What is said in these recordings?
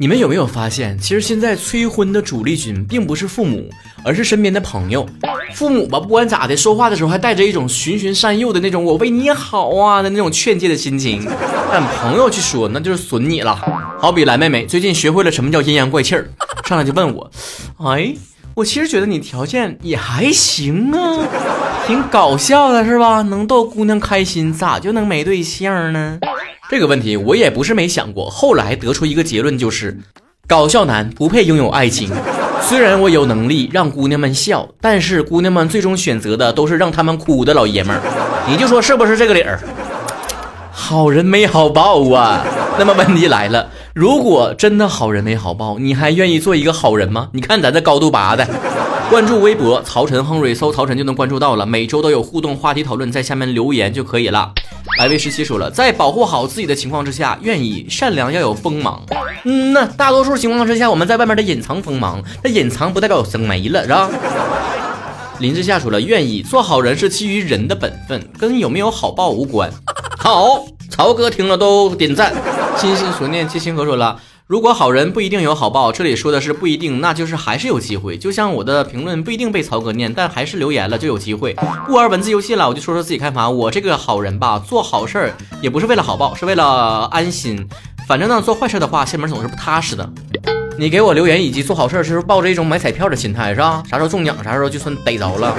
你们有没有发现，其实现在催婚的主力军并不是父母，而是身边的朋友。父母吧，不管咋的，说话的时候还带着一种循循善诱的那种“我为你好啊”的那种劝诫的心情。但朋友去说，那就是损你了。好比蓝妹妹最近学会了什么叫阴阳怪气儿，上来就问我：“哎，我其实觉得你条件也还行啊，挺搞笑的是吧？能逗姑娘开心，咋就能没对象呢？”这个问题我也不是没想过，后来得出一个结论就是，搞笑男不配拥有爱情。虽然我有能力让姑娘们笑，但是姑娘们最终选择的都是让他们哭的老爷们儿。你就说是不是这个理儿？好人没好报啊！那么问题来了，如果真的好人没好报，你还愿意做一个好人吗？你看咱这高度拔的。关注微博曹晨亨瑞，搜曹晨就能关注到了，每周都有互动话题讨论，在下面留言就可以了。白薇十七说了，在保护好自己的情况之下，愿意善良要有锋芒。嗯那大多数情况之下，我们在外面的隐藏锋芒，那隐藏不代表生没了，是吧？林之夏说了，愿意做好人是基于人的本分，跟有没有好报无关。好，曹哥听了都点赞。心心所念皆星河说了。如果好人不一定有好报，这里说的是不一定，那就是还是有机会。就像我的评论不一定被曹哥念，但还是留言了就有机会。不玩文字游戏了，我就说说自己看法。我这个好人吧，做好事儿也不是为了好报，是为了安心。反正呢，做坏事的话，心里面总是不踏实的。你给我留言以及做好事儿，是抱着一种买彩票的心态，是吧？啥时候中奖，啥时候就算逮着了。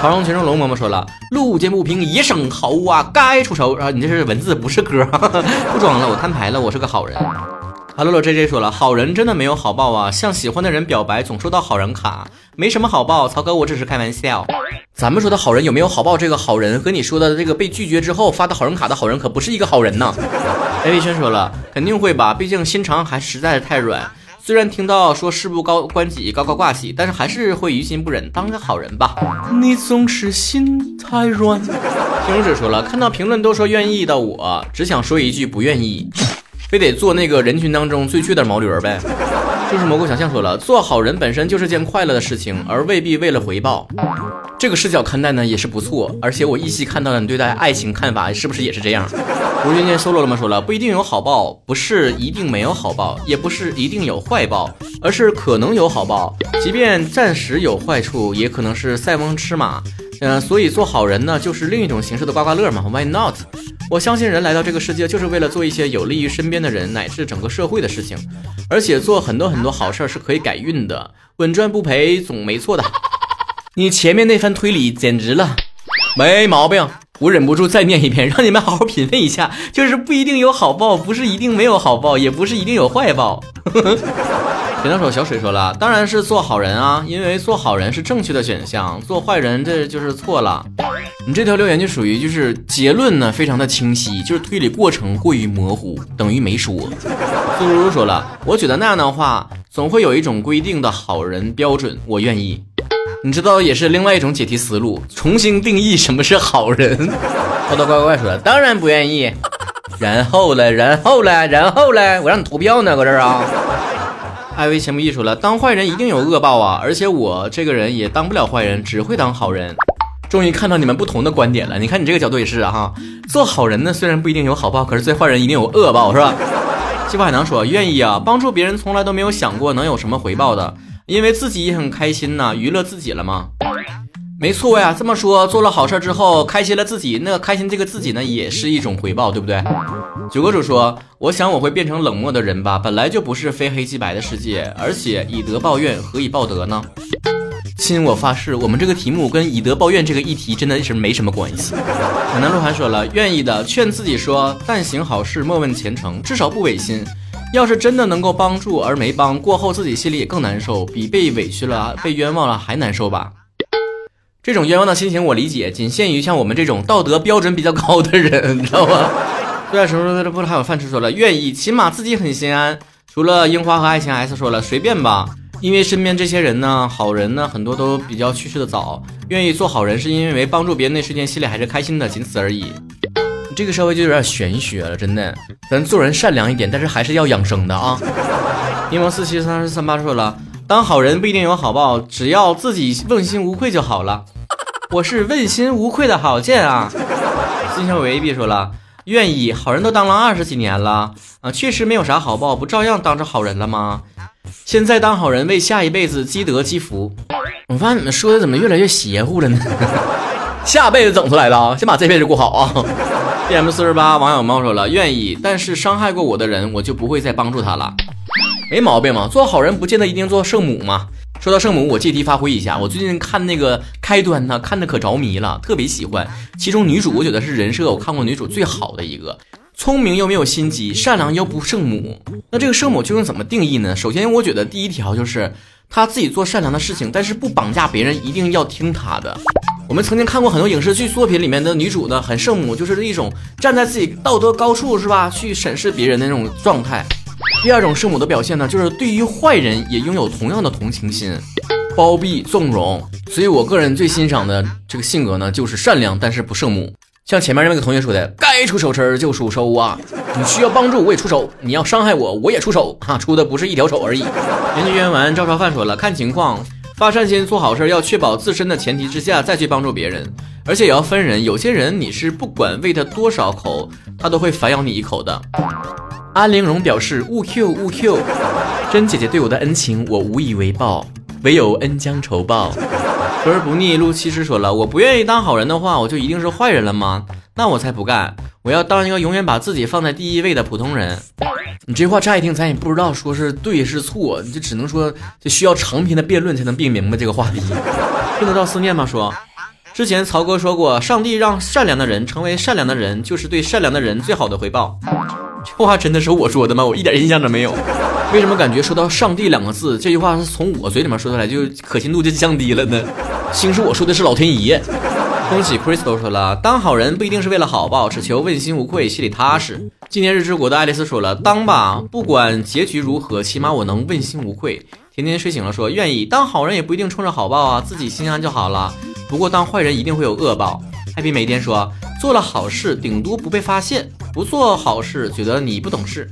考上群众龙嬷嬷说了，路见不平一声吼啊，该出手啊！你这是文字，不是歌。不装了，我摊牌了，我是个好人。哈喽喽，J J 说了，好人真的没有好报啊！向喜欢的人表白总收到好人卡，没什么好报。曹哥，我只是开玩笑。咱们说的好人有没有好报？这个好人和你说的这个被拒绝之后发的好人卡的好人可不是一个好人呢。A V 轩说了，肯定会吧，毕竟心肠还实在是太软。虽然听到说事不高关己高高挂起，但是还是会于心不忍，当个好人吧。你总是心太软。听众者说了，看到评论都说愿意的我，只想说一句不愿意。非得做那个人群当中最缺的毛驴儿呗？就是蘑菇小象说了，做好人本身就是件快乐的事情，而未必为了回报。这个视角看待呢也是不错，而且我依稀看到了你对待爱情看法是不是也是这样？吴俊健 solo 了吗？说了不一定有好报，不是一定没有好报，也不是一定有坏报，而是可能有好报，即便暂时有坏处，也可能是塞翁失马。嗯，所以做好人呢，就是另一种形式的刮刮乐嘛？Why not？我相信人来到这个世界就是为了做一些有利于身边的人乃至整个社会的事情，而且做很多很多好事儿是可以改运的，稳赚不赔总没错的。你前面那番推理简直了，没毛病。我忍不住再念一遍，让你们好好品味一下，就是不一定有好报，不是一定没有好报，也不是一定有坏报。剪刀手小水说了，当然是做好人啊，因为做好人是正确的选项，做坏人这就是错了。你这条留言就属于就是结论呢，非常的清晰，就是推理过程过于模糊，等于没说。苏如如说了，我觉得那样的话，总会有一种规定的好人标准，我愿意。你知道，也是另外一种解题思路，重新定义什么是好人。偷偷乖乖说，当然不愿意。然后嘞，然后嘞，然后嘞，我让你投票呢，搁这儿啊。艾薇钱不艺术了，当坏人一定有恶报啊！而且我这个人也当不了坏人，只会当好人。终于看到你们不同的观点了。你看你这个角度也是啊哈，做好人呢，虽然不一定有好报，可是做坏人一定有恶报，是吧？西瓜海棠说愿意啊，帮助别人从来都没有想过能有什么回报的，因为自己也很开心呐，娱乐自己了吗？没错呀，这么说做了好事之后开心了自己，那开心这个自己呢也是一种回报，对不对？九哥主说，我想我会变成冷漠的人吧，本来就不是非黑即白的世界，而且以德报怨，何以报德呢？亲，我发誓，我们这个题目跟以德报怨这个议题真的是没什么关系。可能鹿晗说了，愿意的劝自己说，但行好事，莫问前程，至少不违心。要是真的能够帮助而没帮，过后自己心里也更难受，比被委屈了、被冤枉了还难受吧。这种冤枉的心情我理解，仅限于像我们这种道德标准比较高的人，你知道吗？对啊，什么在这不还有饭吃？说了愿意，起码自己很心安。除了樱花和爱情 S 说了随便吧，因为身边这些人呢，好人呢很多都比较去世的早。愿意做好人是因为帮助别人那瞬间心里还是开心的，仅此而已。这个稍微就有点玄学了，真的。咱做人善良一点，但是还是要养生的啊。柠檬四七三十三八说了。当好人不一定有好报，只要自己问心无愧就好了。我是问心无愧的好剑啊。金小伟别说了，愿意，好人都当了二十几年了啊，确实没有啥好报，不照样当着好人了吗？现在当好人，为下一辈子积德积福。我发现你们说的怎么越来越邪乎了呢？下辈子整出来的啊，先把这辈子过好啊。B M 四十八网友猫说了，愿意，但是伤害过我的人，我就不会再帮助他了。没毛病嘛，做好人不见得一定做圣母嘛。说到圣母，我借题发挥一下，我最近看那个开端呢，看的可着迷了，特别喜欢。其中女主，我觉得是人设我看过女主最好的一个，聪明又没有心机，善良又不圣母。那这个圣母究竟怎么定义呢？首先，我觉得第一条就是她自己做善良的事情，但是不绑架别人，一定要听她的。我们曾经看过很多影视剧作品里面的女主呢，很圣母，就是一种站在自己道德高处是吧，去审视别人的那种状态。第二种圣母的表现呢，就是对于坏人也拥有同样的同情心，包庇纵容。所以我个人最欣赏的这个性格呢，就是善良但是不圣母。像前面那个同学说的，该出手时就出手啊！你需要帮助我也出手，你要伤害我我也出手哈，出的不是一条手而已。研究原文赵超范说了，看情况发善心做好事，要确保自身的前提之下再去帮助别人，而且也要分人。有些人你是不管喂他多少口，他都会反咬你一口的。安陵容表示：“勿 Q 勿 Q，甄姐姐对我的恩情我无以为报，唯有恩将仇报。”和而不腻，陆七师说了：“我不愿意当好人的话，我就一定是坏人了吗？那我才不干！我要当一个永远把自己放在第一位的普通人。”你这话乍一听，咱也不知道说是对是错，你就只能说这需要长篇的辩论才能辩明白这个话题。听得到思念吗？说之前曹哥说过，上帝让善良的人成为善良的人，就是对善良的人最好的回报。这话真的是我说的吗？我一点印象都没有。为什么感觉说到“上帝”两个字，这句话是从我嘴里面说出来，就可信度就降低了呢？兴是我说的是老天爷。恭喜 Crystal 说了，当好人不一定是为了好报，只求问心无愧，心里踏实。纪念日之国的爱丽丝说了，当吧，不管结局如何，起码我能问心无愧。甜甜睡醒了说，愿意当好人也不一定冲着好报啊，自己心安就好了。不过当坏人一定会有恶报。Happy 每天说，做了好事顶多不被发现。不做好事，觉得你不懂事。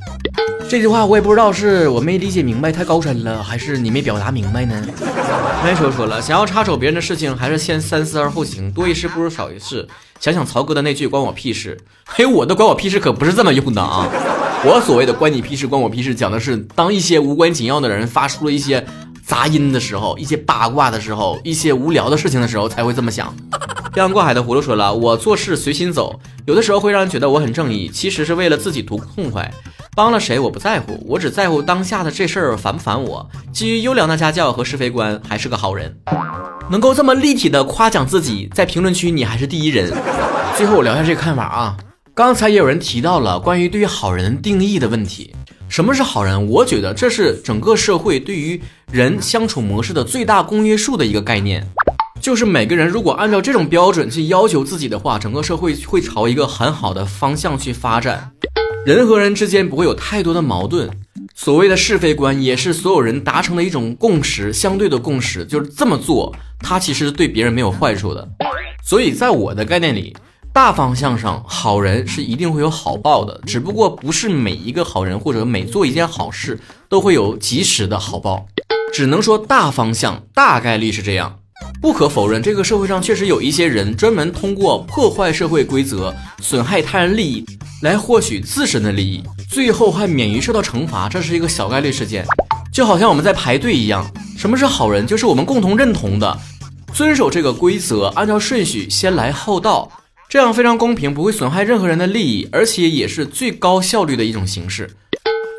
这句话我也不知道是我没理解明白太高深了，还是你没表达明白呢？麦说说了，想要插手别人的事情，还是先三思而后行，多一事不如少一事。想想曹哥的那句“关我屁事”，嘿，我的“关我屁事”可不是这么用的啊！我所谓的“关你屁事”、“关我屁事”，讲的是当一些无关紧要的人发出了一些杂音的时候，一些八卦的时候，一些无聊的事情的时候，才会这么想。漂洋过海的葫芦说了：“我做事随心走，有的时候会让人觉得我很正义，其实是为了自己图痛快。帮了谁我不在乎，我只在乎当下的这事儿烦不烦我。基于优良的家教和是非观，还是个好人。能够这么立体的夸奖自己，在评论区你还是第一人。最后我聊一下这个看法啊，刚才也有人提到了关于对于好人定义的问题。什么是好人？我觉得这是整个社会对于人相处模式的最大公约数的一个概念。”就是每个人如果按照这种标准去要求自己的话，整个社会会朝一个很好的方向去发展，人和人之间不会有太多的矛盾。所谓的是非观，也是所有人达成的一种共识，相对的共识，就是这么做，它其实对别人没有坏处的。所以在我的概念里，大方向上，好人是一定会有好报的，只不过不是每一个好人或者每做一件好事都会有及时的好报，只能说大方向大概率是这样。不可否认，这个社会上确实有一些人专门通过破坏社会规则、损害他人利益来获取自身的利益，最后还免于受到惩罚，这是一个小概率事件。就好像我们在排队一样，什么是好人？就是我们共同认同的，遵守这个规则，按照顺序先来后到，这样非常公平，不会损害任何人的利益，而且也是最高效率的一种形式。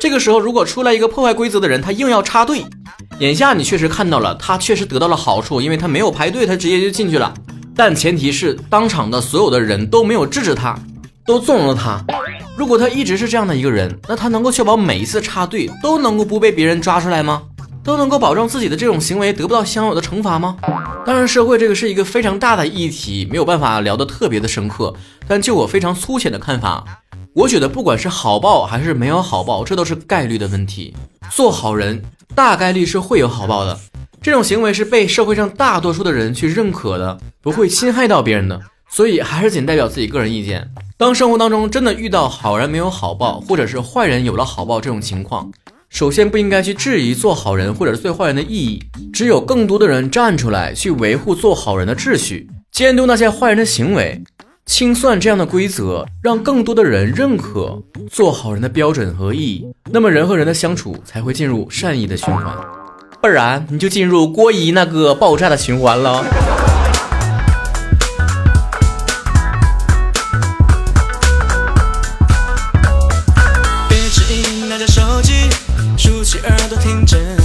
这个时候，如果出来一个破坏规则的人，他硬要插队。眼下你确实看到了，他确实得到了好处，因为他没有排队，他直接就进去了。但前提是当场的所有的人都没有制止他，都纵容了他。如果他一直是这样的一个人，那他能够确保每一次插队都能够不被别人抓出来吗？都能够保证自己的这种行为得不到相应的惩罚吗？当然，社会这个是一个非常大的议题，没有办法聊得特别的深刻。但就我非常粗浅的看法。我觉得不管是好报还是没有好报，这都是概率的问题。做好人大概率是会有好报的，这种行为是被社会上大多数的人去认可的，不会侵害到别人的。所以还是仅代表自己个人意见。当生活当中真的遇到好人没有好报，或者是坏人有了好报这种情况，首先不应该去质疑做好人或者是做坏人的意义，只有更多的人站出来去维护做好人的秩序。监督那些坏人的行为，清算这样的规则，让更多的人认可做好人的标准和意义，那么人和人的相处才会进入善意的循环，不然你就进入郭姨那个爆炸的循环了。停止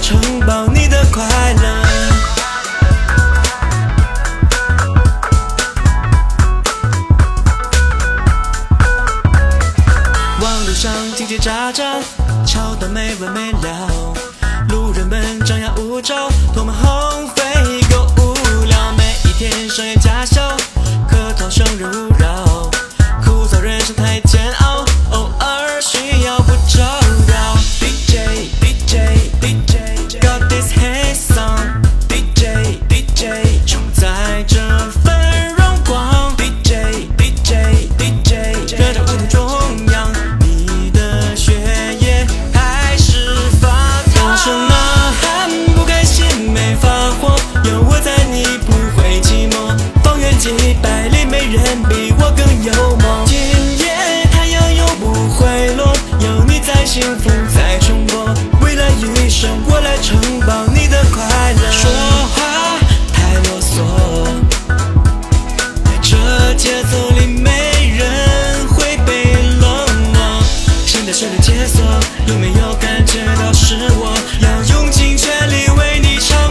城堡你角色，有没有感觉到是我要用尽全力为你唱？